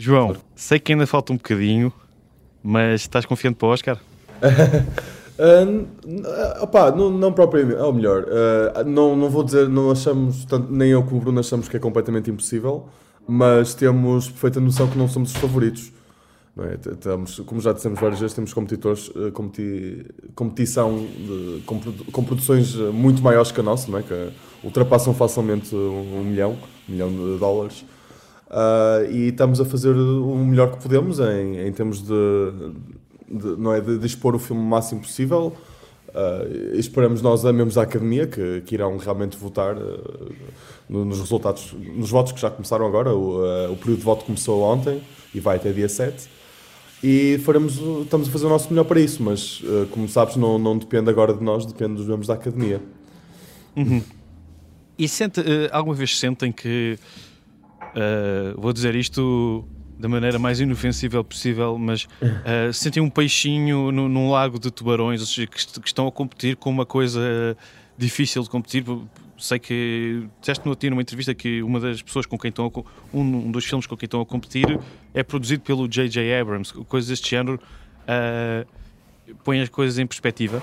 João, sei que ainda falta um bocadinho, mas estás confiante para o Oscar? Uh, opa, não, não propriamente, ou melhor, uh, não, não vou dizer, não achamos, tanto, nem eu como o Bruno achamos que é completamente impossível, mas temos perfeita noção que não somos os favoritos. Não é? Como já dissemos várias vezes, temos competidores, competi, competição de, com, com, produções muito maiores que a nossa, não é? que ultrapassam facilmente um, um milhão, um milhão de dólares. Uh, e estamos a fazer o melhor que podemos em, em termos de, de, não é, de, de, expor o filme o máximo possível. Uh, esperamos nós, amemos a Academia, que, que irão realmente votar uh, nos resultados, nos votos que já começaram agora. O, o período de voto começou ontem e vai até dia 7. E faremos, estamos a fazer o nosso melhor para isso, mas como sabes, não, não depende agora de nós, depende dos membros da Academia. Uhum. E sente, alguma vez sentem que, vou dizer isto da maneira mais inofensível possível, mas uh, sentem um peixinho no, num lago de tubarões, ou seja, que, que, estão a competir com uma coisa difícil de competir. Sei que disseste no numa entrevista que uma das pessoas com quem estão a, um, um, dos filmes com quem estão a competir é produzido pelo J.J. Abrams, coisas deste género uh, põem as coisas em perspectiva.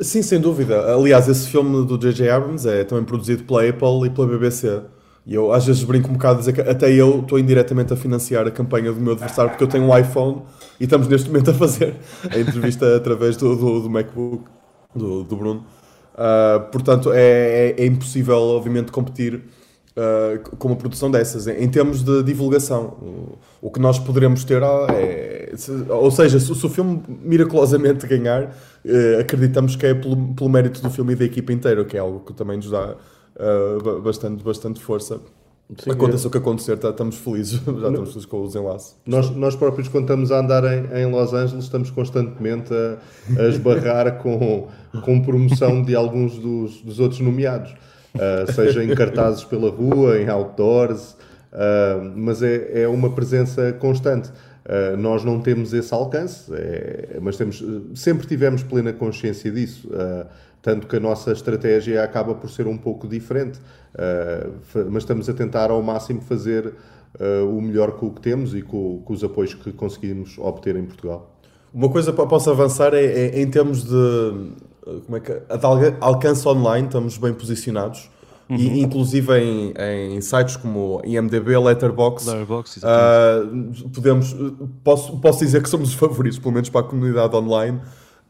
Sim, sem dúvida. Aliás, esse filme do J.J. Abrams é também produzido pela Apple e pela BBC. E eu às vezes brinco um bocado a dizer que até eu estou indiretamente a financiar a campanha do meu adversário porque eu tenho um iPhone e estamos neste momento a fazer a entrevista através do, do, do MacBook do, do Bruno. Uh, portanto, é, é, é, impossível, obviamente, competir uh, com uma produção dessas. Em, em termos de divulgação, o, o, que nós poderemos ter é. Se, ou seja, se, se, o filme miraculosamente ganhar, uh, acreditamos que é pelo, pelo mérito do filme e da equipa inteira, que é algo que também nos dá uh, bastante, bastante força. Sim, Aconteça é. o que acontecer, tá, estamos felizes, já estamos felizes com o desenlace. Nós, nós próprios, quando estamos a andar em, em Los Angeles, estamos constantemente a, a esbarrar com, com promoção de alguns dos, dos outros nomeados, uh, seja em cartazes pela rua, em outdoors, uh, mas é, é uma presença constante. Uh, nós não temos esse alcance, é, mas temos, sempre tivemos plena consciência disso. Uh, tanto que a nossa estratégia acaba por ser um pouco diferente, uh, mas estamos a tentar ao máximo fazer uh, o melhor com o que temos e com, com, os apoios que conseguimos obter em Portugal. Uma coisa que posso avançar é, é, em termos de, como é que, de alcance online, estamos bem posicionados. Uhum. E, inclusive em, em, sites como IMDB, Letterboxd, Letterboxd uh, podemos, posso, posso dizer que somos os favoritos, pelo menos para a comunidade online.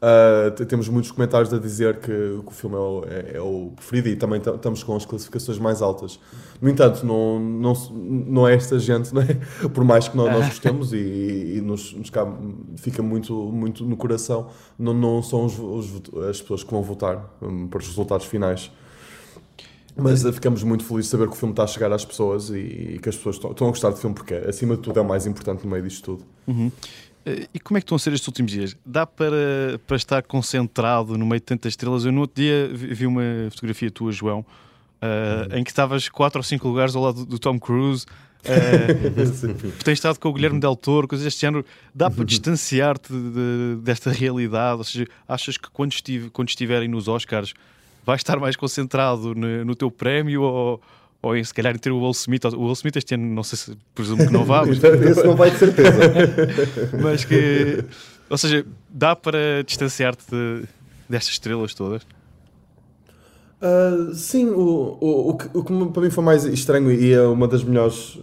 Uh, temos muitos comentários a dizer que, que o filme é o, é, é o, preferido e também estamos com as classificações mais altas. No entanto, não, não, não é esta gente, é? por mais que nós, nós gostemos e, e nos, nos cabe, fica muito, muito no coração, não, não são os, os, as pessoas que vão votar um, para os resultados finais. Mas uh, ficamos muito felizes de saber que o filme está a chegar às pessoas e, e que as pessoas estão, estão, a gostar do filme, porque acima de tudo é o mais importante no meio disto tudo. Uhum. E como é que estão a ser estes últimos dias? Dá para, para estar concentrado no meio de tantas estrelas? Eu no outro dia vi uma fotografia tua, João, uh, em que estavas 4 ou 5 lugares ao lado do Tom Cruise. Uh, tens estado com o Guilherme Del Toro, coisas deste género. Dá para distanciar-te de, desta realidade? Ou seja, achas que quando, estive, quando estiverem nos Oscars vais estar mais concentrado no, no teu prémio ou ou em, se calhar ter o Will Smith. O Will Smith este ano, não sei se presumo que não vá. Mas... Esse não vai de certeza. mas que. Ou seja, dá para distanciar-te de, destas estrelas todas? Uh, sim, o, o, o, que, o que para mim foi mais estranho e é uma das melhores,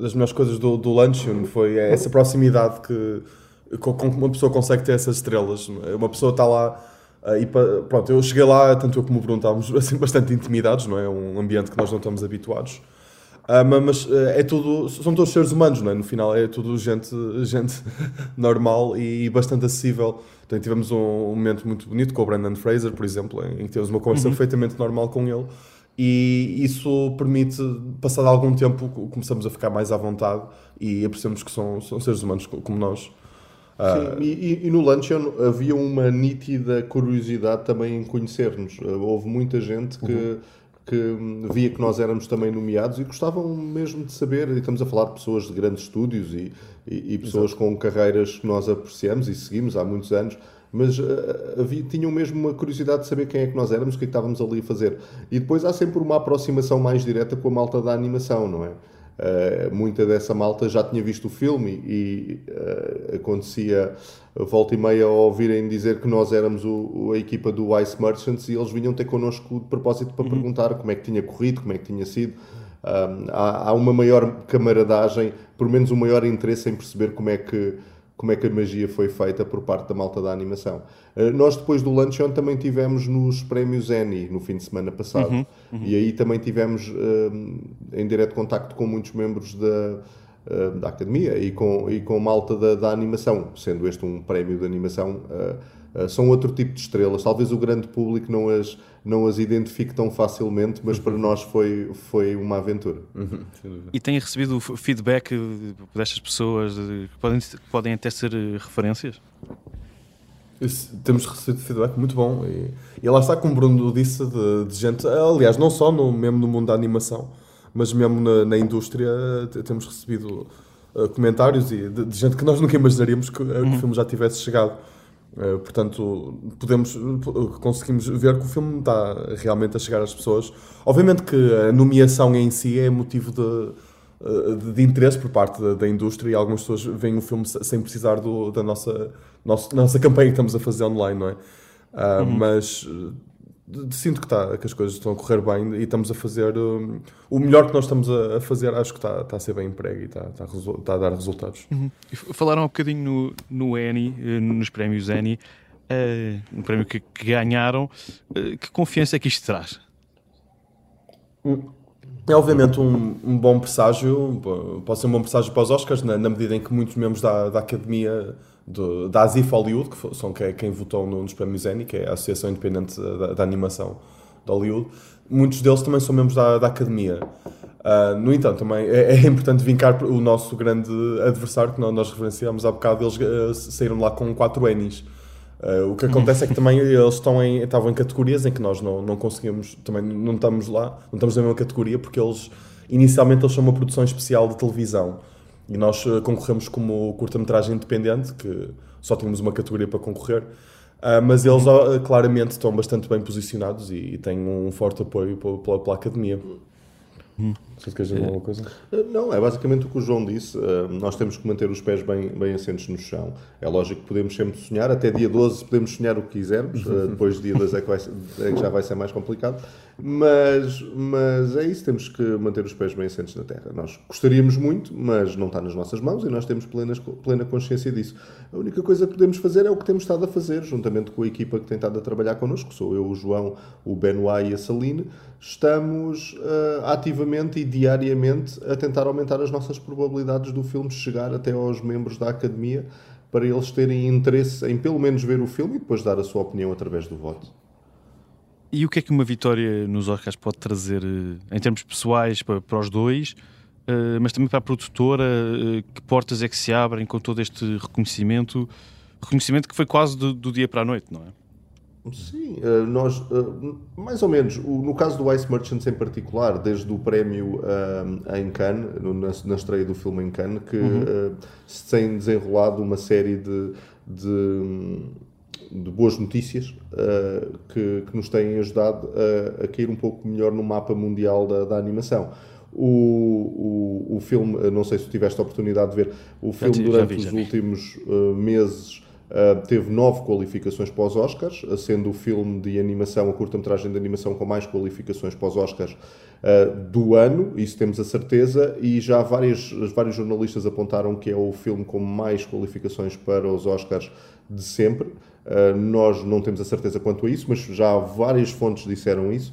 das melhores coisas do, do Luncheon foi essa proximidade que com, com uma pessoa consegue ter essas estrelas. Uma pessoa está lá e pronto, eu cheguei lá, tanto eu como o Bruno estávamos assim, bastante intimidados, não é? Um ambiente que nós não estamos habituados. Uh, mas uh, é tudo, são todos seres humanos, não é? No final é tudo gente, gente normal e bastante acessível. Então, tivemos um, momento muito bonito com o Brandon Fraser, por exemplo, em, em que tivemos uma conversa uhum. perfeitamente normal com ele. E isso permite, passado algum tempo, começamos a ficar mais à vontade e apreciamos que são, são seres humanos como nós. Sim, uh, e, e, no Luncheon havia uma nítida curiosidade também em conhecer-nos. Uh, houve muita gente que, uhum. que via que nós éramos também nomeados e gostavam mesmo de saber. E estamos a falar de pessoas de grandes estúdios e, e, e pessoas Exato. com carreiras que nós apreciamos e seguimos há muitos anos mas uh, havia, tinham mesmo uma curiosidade de saber quem é que nós éramos, o que é que estávamos ali a fazer. E depois há sempre uma aproximação mais direta com a malta da animação, não é? Uh, muita dessa malta já tinha visto o filme e uh, acontecia volta e meia a ouvirem dizer que nós éramos o, a equipa do Ice Merchants e eles vinham ter connosco de propósito para uhum. perguntar como é que tinha corrido, como é que tinha sido. Um, há, há, uma maior camaradagem, por menos um maior interesse em perceber como é que como é que a magia foi feita por parte da malta da animação. Uh, nós depois do Luncheon também tivemos nos prémios Annie no fim de semana passado uhum, uhum. e aí também tivemos uh, em direto contacto com muitos membros da, uh, da academia e com, e com malta da, da animação, sendo este um prémio de animação são outro tipo de estrelas. Talvez o grande público não as, não as identifique tão facilmente, mas para nós foi, foi uma aventura. Uhum. E têm recebido feedback destas pessoas que podem, podem até ser eh, referências? Temos recebido feedback muito bom e, e lá está, como o Bruno disse, de, de, gente, aliás, não só no, mesmo no mundo da animação, mas mesmo na, na indústria, temos recebido uh, comentários e de, de, gente que nós nunca imaginaríamos que, uhum. que o filme já tivesse chegado. Uh, portanto, podemos, conseguimos ver que o filme está realmente a chegar às pessoas. Obviamente que a nomeação em si é motivo de, eh, de, de interesse por parte da, da, indústria e algumas pessoas veem o filme sem precisar do, da nossa, nossa, nossa campanha que estamos a fazer online, não é? Uh, uhum. Mas sinto que, tá, que as coisas estão a correr bem e estamos a fazer um, o melhor que nós estamos a, fazer. Acho que está, está a ser bem emprego e está, está, a, está a dar resultados. Uhum. Falaram um bocadinho no, no Annie, eh, nos prémios Annie, uh, um prémio que, que ganharam. Uh, que confiança é que isto traz? É obviamente um, um, bom presságio, pode ser um bom presságio para os Oscars, na, na medida em que muitos membros da, da academia do, da ASIF Hollywood, que são quem, quem votou nos prémios Emmy, que é a Associação Independente da, da Animação de Hollywood, muitos deles também são membros da, da academia. Uh, no entanto, também é, é, importante vincar o nosso grande adversário, que nós, nós referenciamos há bocado, eles uh, saíram lá com 4 Emmys. Uh, o que acontece é que também eles estão em, estavam em categorias em que nós não, não conseguimos, também não estamos lá, não estamos na mesma categoria, porque eles, inicialmente, eles são uma produção especial de televisão. E nós uh, concorremos como curta-metragem independente, que só tínhamos uma categoria para concorrer. Uh, mas eles uh, claramente estão bastante bem posicionados e, e têm um forte apoio pela, pela academia. Hum. Se queres dizer alguma coisa? Não, é basicamente o que o João disse. Nós temos que manter os pés bem, bem assentos no chão. É lógico que podemos sempre sonhar. Até dia 12 podemos sonhar o que quisermos. Depois de dia 12 é que, vai, é que já vai ser mais complicado. Mas, mas é isso, temos que manter os pés bem assentes na terra. Nós gostaríamos muito, mas não está nas nossas mãos e nós temos plena, plena consciência disso. A única coisa que podemos fazer é o que temos estado a fazer, juntamente com a equipa que tem estado a trabalhar connosco, sou eu, o João, o Benoit e a Saline. Estamos uh, ativamente e diariamente a tentar aumentar as nossas probabilidades do filme chegar até aos membros da academia para eles terem interesse em pelo menos ver o filme e depois dar a sua opinião através do voto. E o que é que uma vitória nos Oscars pode trazer eh, em termos pessoais para, para os dois, uh, mas também para a produtora? Uh, que portas é que se abrem com todo este reconhecimento? Reconhecimento que foi quase do, do dia para a noite, não é? Sim, nós, mais ou menos, no caso do Ice Merchants em particular, desde o prémio em Cannes, na, estreia do filme em Cannes, que uhum. se tem desenrolado uma série de, de de boas notícias que, que, nos têm ajudado a, a, cair um pouco melhor no mapa mundial da, da animação. O, o, o filme, não sei se tiveste a oportunidade de ver, o filme durante vi, os últimos meses uh, teve nove qualificações para os Oscars, sendo o filme de animação, a curta-metragem de animação com mais qualificações para os Oscars do ano, isso temos a certeza, e já várias, vários jornalistas apontaram que é o filme com mais qualificações para os Oscars de sempre. Uh, nós não temos a certeza quanto a isso, mas já várias fontes disseram isso.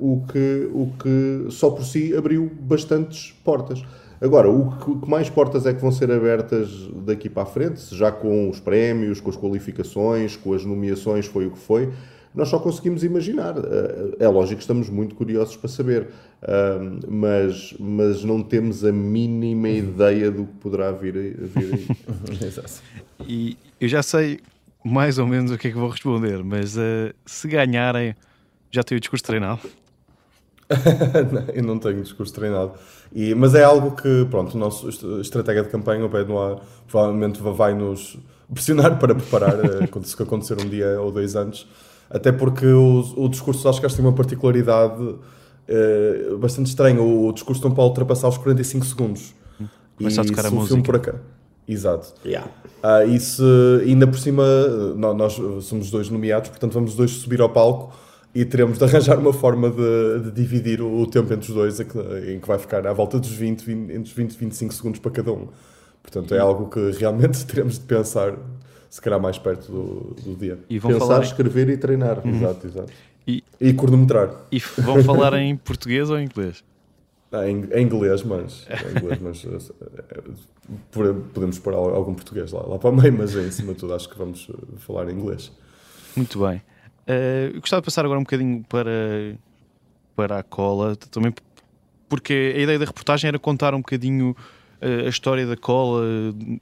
O, que, o que só por si abriu bastantes portas. Agora, o que, mais portas é que vão ser abertas daqui para a frente, já com os prémios, com as qualificações, com as nomeações, foi o que foi, nós só conseguimos imaginar. Ah, é lógico que estamos muito curiosos para saber, mas, mas não temos a mínima ideia do que poderá vir, vir aí. e eu já sei mais ou menos o que é que vou responder, mas uh, se ganharem, já tenho o discurso treinado? Não, eu não tenho discurso treinado. E, mas é algo que, pronto, o nosso estratégia de campanha, o Benoit, provavelmente vai nos pressionar para preparar eh, quando isso acontecer um dia ou dois antes. Até porque o, o discurso dos Oscars tem uma particularidade uh, bastante estranho. O discurso de Dom Paulo ultrapassar os 45 segundos. Começa a tocar a se o música. filme por cá. Exato. Yeah. Ah, e se ainda por cima, nó- nós somos dois nomeados, portanto vamos os dois subir ao palco e teremos de arranjar uma forma de, de dividir o, o tempo entre os dois, em que, vai ficar à volta dos 20, 20, entre os 20 e 25 segundos para cada um. Portanto, é algo que realmente teremos de pensar, se calhar mais perto do, do dia. E vão Pensar, falar, em- escrever e treinar. Exato, exato. e, E cronometrar. e vão falar em português ou em inglês? Ah, em, em inglês, mas, em inglês, mas eh, podemos pôr al- algum português lá, lá para o meio, mas em cima de tudo acho que vamos eh, falar em inglês. Muito bem. Eu gostava de passar agora um bocadinho para, para a cola, também porque a ideia da reportagem era contar um bocadinho eh, a história da cola,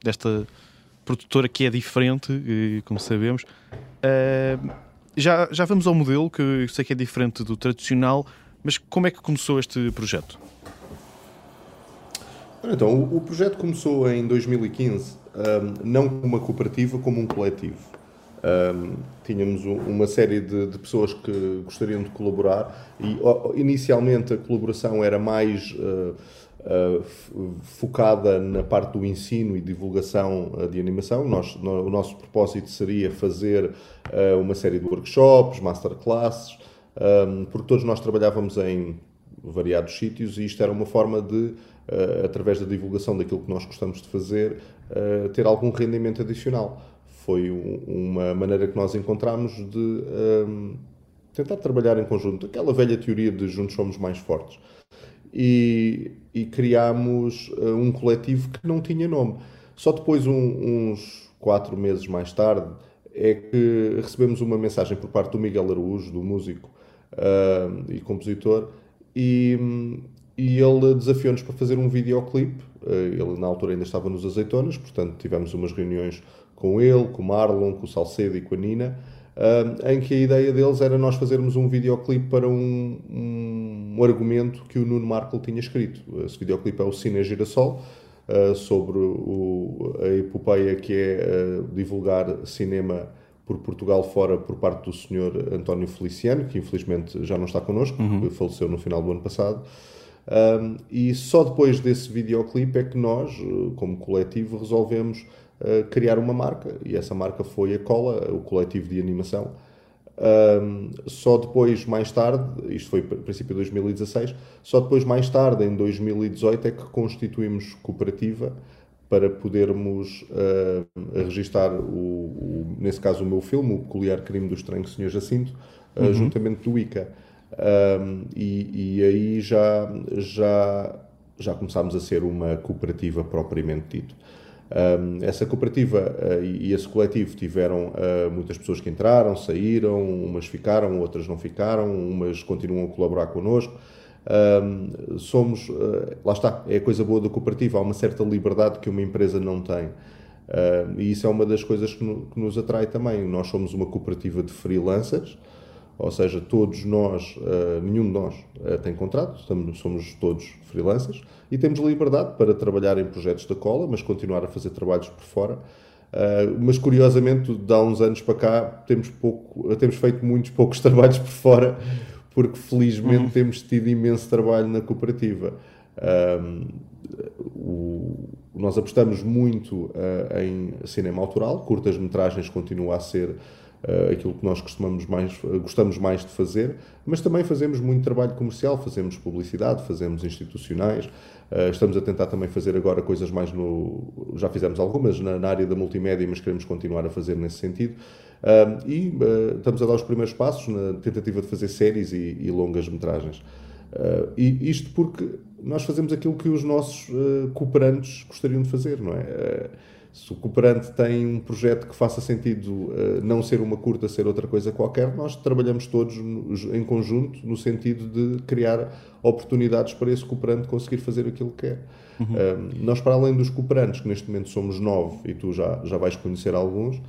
desta produtora que é diferente, eh, como sabemos. Já, já vamos ao modelo, que eu sei que é diferente do tradicional, mas como é que começou este projeto? Então, o, o projeto começou em 2015, ahm, não como uma cooperativa, como um coletivo. Ahm, tínhamos um- uma série de, de pessoas que gostariam de colaborar e inicialmente a colaboração era mais ah, f- focada na parte do ensino e divulgação ah, de animação. Nós, no- o nosso propósito seria fazer uma série de workshops, masterclasses, ahm, porque todos nós trabalhávamos em variados sítios e isto era uma forma de, eh, através da divulgação daquilo que nós gostamos de fazer, eh, ter algum rendimento adicional. Foi um- uma maneira que nós encontramos de ehm, tentar trabalhar em conjunto. Aquela velha teoria de juntos somos mais fortes. E, e criámos eh, um coletivo que não tinha nome. Só depois, um- uns quatro meses mais tarde, é que recebemos uma mensagem por parte do Miguel Araújo, do músico ah, e compositor, e, e ele desafiou-nos para fazer um videoclipe. Ah, ele, na altura, ainda estava nos Azeitonas, portanto, tivemos umas reuniões com ele, com o Marlon, com o Salcedo e com a Nina, ah, em que a ideia deles era nós fazermos um videoclipe para um, um, um argumento que o Nuno Markle tinha escrito. Esse videoclipe é o Cine Girassol, uh, sobre o, a epopeia que é uh, divulgar cinema por Portugal fora por parte do senhor António Feliciano, que infelizmente já não está connosco, porque faleceu no final do ano passado. Um, e só depois desse videoclipe é que nós, como coletivo, resolvemos uh, criar uma marca. E essa marca foi a Cola, o coletivo de animação. Um, só depois, mais tarde, isto foi a princípio de 2016, só depois, mais tarde, em 2018, é que constituímos cooperativa para podermos uh, registar, o, o, nesse caso, o meu filme, O Peculiar Crime do Estranho Senhor Jacinto, uh, Uhum. juntamente do ICA. Um, e, e aí já, já, já começámos a ser uma cooperativa propriamente dito. Essa cooperativa uh, e, esse coletivo tiveram uh, muitas pessoas que entraram, saíram, umas ficaram, outras não ficaram, umas continuam a colaborar connosco. Somos, uh, lá está, é a coisa boa da cooperativa, há uma certa liberdade que uma empresa não tem. E isso é uma das coisas que nos atrai também. Nós somos uma cooperativa de freelancers, ou seja, todos nós, uh, nenhum de nós uh, tem contrato, somos todos freelancers e temos liberdade para trabalhar em projetos da cola, mas continuar a fazer trabalhos por fora. Uh, mas curiosamente, de há uns anos para cá, temos, pouco, temos feito muitos poucos trabalhos por fora, porque felizmente Uhum. temos tido imenso trabalho na cooperativa. Um, o- nós apostamos muito uh, em cinema autoral, curtas-metragens continua a ser uh, aquilo que nós costumamos mais, uh, gostamos mais de fazer, mas também fazemos muito trabalho comercial, fazemos publicidade, fazemos institucionais, uh, estamos a tentar também fazer agora coisas mais no. Já fizemos algumas na, na área da multimédia, mas queremos continuar a fazer nesse sentido. Um, e uh, estamos a dar os primeiros passos na tentativa de fazer séries e, e longas metragens. Uh, e isto porque nós fazemos aquilo que os nossos uh, cooperantes gostariam de fazer, não é? Uh, se o cooperante tem um projeto que faça sentido uh, não ser uma curta, ser outra coisa qualquer, nós trabalhamos todos em conjunto no sentido de criar oportunidades para esse cooperante conseguir fazer aquilo que quer. Um, nós, para além dos cooperantes, que neste momento somos nove, e tu já, já vais conhecer alguns,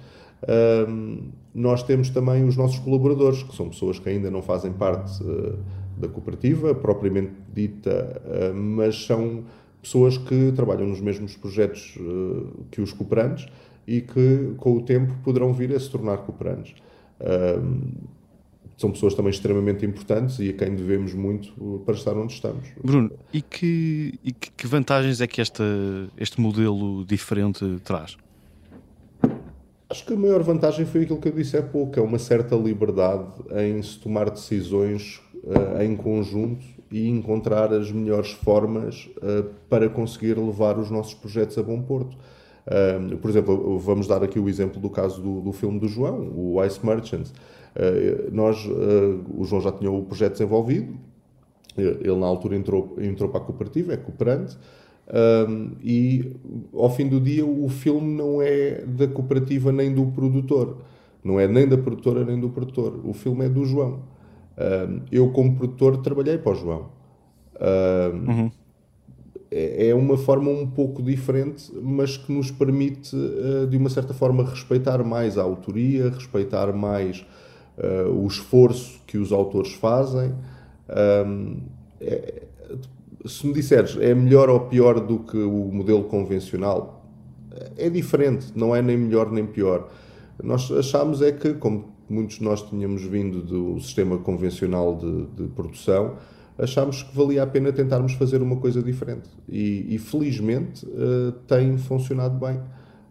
um, nós temos também os nossos colaboradores, que são pessoas que ainda não fazem parte uh, da cooperativa, propriamente dita, uh, mas são pessoas que trabalham nos mesmos projetos uh, que os cooperantes e que, com o tempo, poderão vir a se tornar cooperantes. São pessoas também extremamente importantes e a quem devemos muito para estar onde estamos. Bruno, e que, e que vantagens é que esta, este modelo diferente traz? Acho que a maior vantagem foi aquilo que eu disse há pouco, é uma certa liberdade em se tomar decisões uh, em conjunto e encontrar as melhores formas uh, para conseguir levar os nossos projetos a bom porto. Uh, por exemplo, vamos dar aqui o exemplo do caso do, do filme do João, o Ice Merchant. nós, o João já tinha o projeto desenvolvido, ele na altura entrou, entrou para a cooperativa, é cooperante, um, e ao fim do dia o filme não é da cooperativa nem do produtor, não é nem da produtora nem do produtor. O filme é do João. Um, eu, como produtor, trabalhei para o João. Um, uhum. é, é uma forma um pouco diferente, mas que nos permite, uh, de uma certa forma, respeitar mais a autoria, respeitar mais uh, o esforço que os autores fazem. É, se me disseres é melhor ou pior do que o modelo convencional, é diferente, não é nem melhor nem pior. Nós achámos é que, como muitos de nós tínhamos vindo do sistema convencional de, de produção, achámos que valia a pena tentarmos fazer uma coisa diferente. E, e felizmente uh, tem funcionado bem.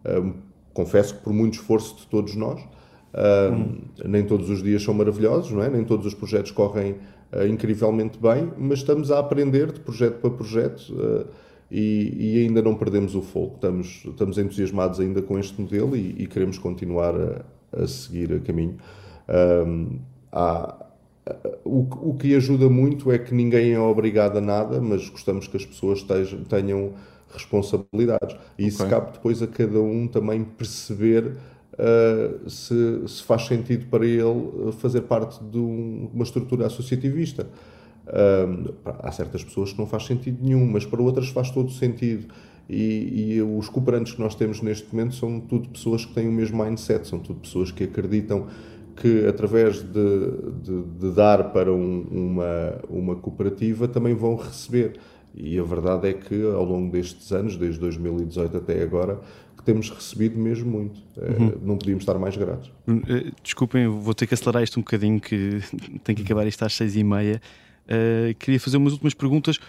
Uh, confesso que por muito esforço de todos nós, uh, hum. nem todos os dias são maravilhosos, não é? nem todos os projetos correm uh, incrivelmente bem, mas estamos a aprender de projeto para projeto uh, e, e, ainda não perdemos o foco. Estamos, estamos entusiasmados ainda com este modelo e, e queremos continuar a, a, seguir a caminho. Um, há, o, o, que ajuda muito é que ninguém é obrigado a nada, mas gostamos que as pessoas estejam, tenham responsabilidades. E isso okay. cabe depois a cada um também perceber uh, se, se, faz sentido para ele fazer parte de um, uma estrutura associativista. Uh, há certas pessoas que não faz sentido nenhum, mas para outras faz todo sentido. E, e, os cooperantes que nós temos neste momento são tudo pessoas que têm o mesmo mindset, são tudo pessoas que acreditam que através de, de, de dar para um, uma, uma cooperativa também vão receber. E a verdade é que ao longo destes anos, desde 2018 até agora, que temos recebido mesmo muito. Eh, uhum. Não podíamos estar mais gratos. Eh, desculpem, vou ter que acelerar isto um bocadinho, que tem que acabar isto às seis e meia. Uh, queria fazer umas últimas perguntas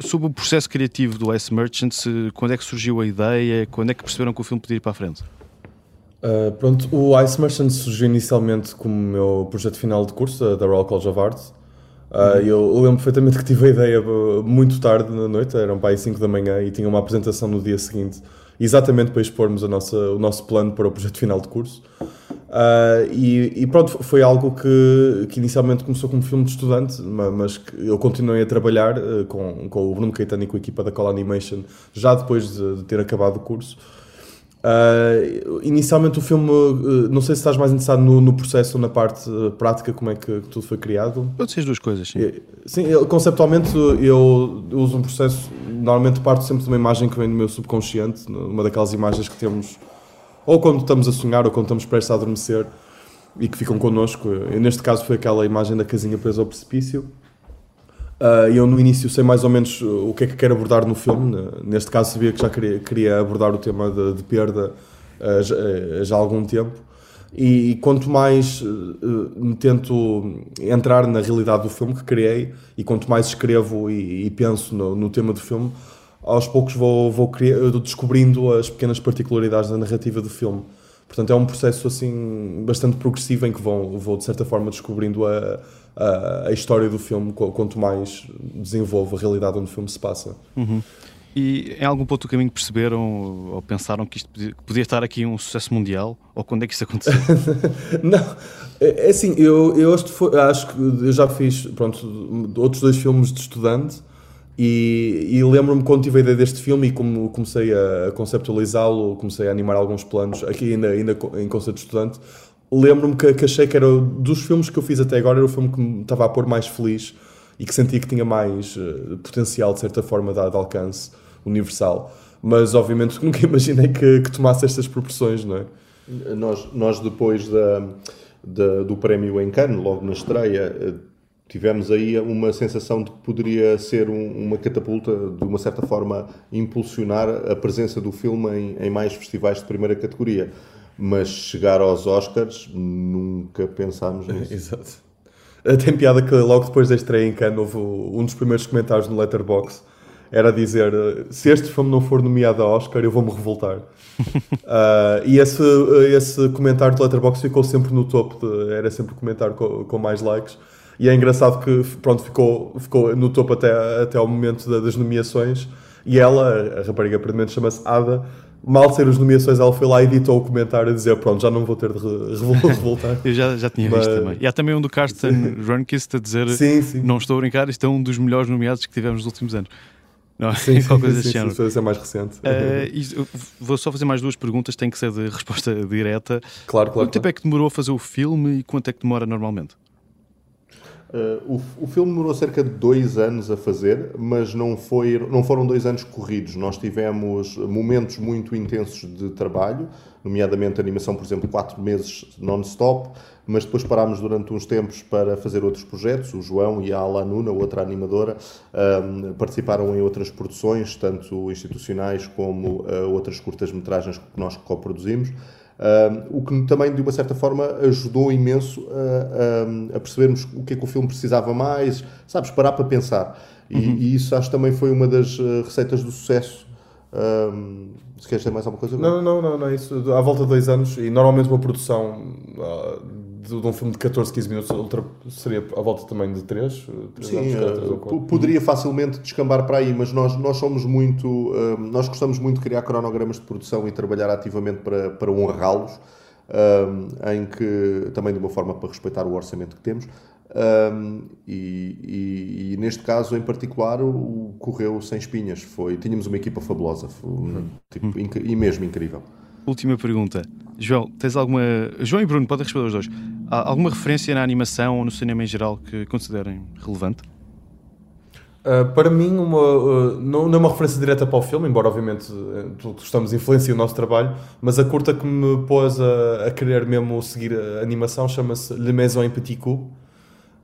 sobre o processo criativo do Ice Merchants. Quando é que surgiu a ideia? Quando é que perceberam que o filme podia ir para a frente? Uh, pronto, o Ice Merchants surgiu inicialmente como meu projeto final de curso da Royal College of Arts. Uh, uhum. eu, lembro perfeitamente que tive a ideia muito tarde na noite, eram para aí 5 da manhã e tinha uma apresentação no dia seguinte exatamente para expormos nossa, o nosso plano para o projeto final de curso. Uh, e, e, pronto, foi algo que, que inicialmente começou como filme de estudante, mas que eu continuei a trabalhar uh, com, com o Bruno Caetano e com a equipa da Call Animation já depois de, de ter acabado o curso. Uh, inicialmente o filme, não sei se estás mais interessado no, no processo ou na parte prática, como é que, que, tudo foi criado. Pode ser as duas coisas, sim. sim, eu, conceptualmente eu, uso um processo, normalmente parto sempre de uma imagem que vem do meu subconsciente, uma daquelas imagens que temos ou quando estamos a sonhar ou quando estamos prestes a adormecer e que ficam connosco. neste caso foi aquela imagem da casinha presa ao precipício. Uh, eu no início sei mais ou menos o que é que quero abordar no filme. Neste caso sabia que já queria, queria abordar o tema de, de perda uh, já, uh, já, há algum tempo. E, e quanto mais me tento entrar na realidade do filme que criei e quanto mais escrevo e, e penso no, no, tema do filme, aos poucos vou, vou criar, descobrindo as pequenas particularidades da narrativa do filme. Portanto, é um processo assim bastante progressivo em que vou, vou de certa forma descobrindo a, a, a, história do filme quanto mais desenvolvo a realidade onde o filme se passa. Uhum. E em algum ponto do caminho perceberam ou pensaram que isto podia, podia estar aqui um sucesso mundial? Ou quando é que isso aconteceu? não, é, é assim, eu, eu acho que eu já fiz pronto, outros dois filmes de estudante e, e lembro-me quando tive a ideia deste filme e como comecei a conceptualizá-lo, comecei a animar alguns planos, aqui ainda, ainda em conceito de estudante, lembro-me que, que, achei que era dos filmes que eu fiz até agora, era o filme que me estava a pôr mais feliz e que sentia que tinha mais uh, potencial, de certa forma, de, de, alcance universal. Mas, obviamente, nunca imaginei que, que, tomasse estas proporções, não é? Nós, nós depois da, do prémio em Cannes, logo na estreia, eh, tivemos aí uma sensação de que poderia ser um, uma catapulta, de uma certa forma, impulsionar a presença do filme em, em mais festivais de primeira categoria mas chegar aos Oscars nunca pensámos nisso. Exato. Tem piada que logo depois da estreia em Cannes houve um dos primeiros comentários no Letterboxd era dizer se este filme não for nomeado a Oscar eu vou-me revoltar. uh, e esse, esse comentário do Letterboxd ficou sempre no topo, de, era sempre o comentário com, com, mais likes. E é engraçado que pronto, ficou, ficou no topo até, até ao momento das nomeações. E ela, a rapariga aparentemente chama-se Ada, mal ser as nomeações, ela foi lá e editou o comentário a dizer: Pronto, já não vou ter de revoltar. Eu já, já tinha Mas... visto também. E há também um do Karsten Runquist a dizer: sim, sim. Não estou a brincar, isto é um dos melhores nomeados que tivemos nos últimos anos. Não, sim, sim, coisa sim, sim, isso é mais recente. Uh, vou só fazer mais duas perguntas, tem que ser de resposta direta. Claro, claro. Quanto tempo é que demorou a fazer o filme e quanto é que demora normalmente? Uh, o, o, filme demorou cerca de dois anos a fazer, mas não, foi, não foram dois anos corridos. Nós tivemos momentos muito intensos de trabalho, nomeadamente animação, por exemplo, quatro meses non-stop, mas depois parámos durante uns tempos para fazer outros projetos. O João e a Alanuna, outra animadora, um, participaram em outras produções, tanto institucionais como uh, outras curtas-metragens que nós coproduzimos. Um, o que também, de uma certa forma, ajudou imenso a, a, a, percebermos o que é que o filme precisava mais, sabes, parar para pensar. E, uhum. e isso acho também foi uma das uh, receitas do sucesso. Um, se queres ter mais alguma coisa? Não, não, não, não, é isso. À volta de dois anos, e normalmente uma produção uh, de, um filme de 14, 15 minutos outra seria à volta também de 3, 3 Sim, anos, 3 uh, poderia facilmente descambar para aí, mas nós, nós somos muito, uh, nós gostamos muito de criar cronogramas de produção e trabalhar ativamente para, para honrá-los, uh, em que, também de uma forma para respeitar o orçamento que temos, um, e, e, e, neste caso em particular o, correu sem espinhas. Foi tínhamos uma equipa fabulosa foi, uhum. tipo, e mesmo incrível. Última pergunta João tens alguma João e Bruno podem responder os dois. Há alguma referência na animação ou no cinema em geral que considerem relevante? Uh, para mim, uma, uh, não, é uma referência direta para o filme, embora obviamente uh, estamos influenciando o nosso trabalho, mas a curta que me pôs a, a querer mesmo seguir a animação chama-se Le Maison en Petit Coup,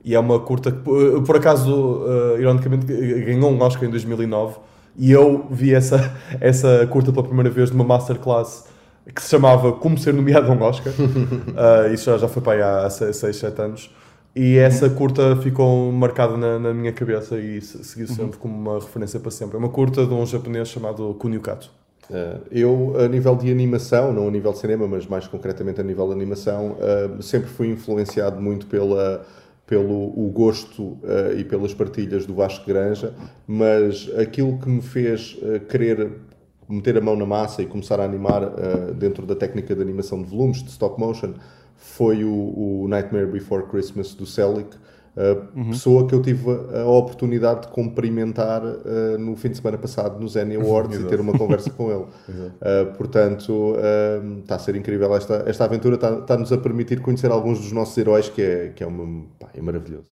e é uma curta que, por acaso, uh, ironicamente, ganhou um Oscar em 2009 e eu vi essa, essa curta pela primeira vez numa masterclass que se chamava Como Ser Nomeado a um Oscar. uh, isso já, já foi para aí há 6, 7 anos. E essa curta ficou marcada na, na minha cabeça e seguiu sempre uhum. como uma referência para sempre. É uma curta de um japonês chamado Kunio Kato. Uh, eu, a nível de animação, não a nível de cinema, mas mais concretamente a nível de animação, uh, sempre fui influenciado muito pela pelo o gosto uh, e pelas partilhas do Vasco Granja, mas aquilo que me fez querer meter a mão na massa e começar a animar uh, dentro da técnica de animação de volumes, de stop motion, foi o, o Nightmare Before Christmas do Selic, uhum. pessoa que eu tive a oportunidade de cumprimentar uh, no fim de semana passado nos Annie Awards e ter uma conversa com ele. Uh, portanto, está a ser incrível esta, esta aventura, está-nos a permitir conhecer alguns dos nossos heróis, que é, que é, uma, pá, é maravilhoso.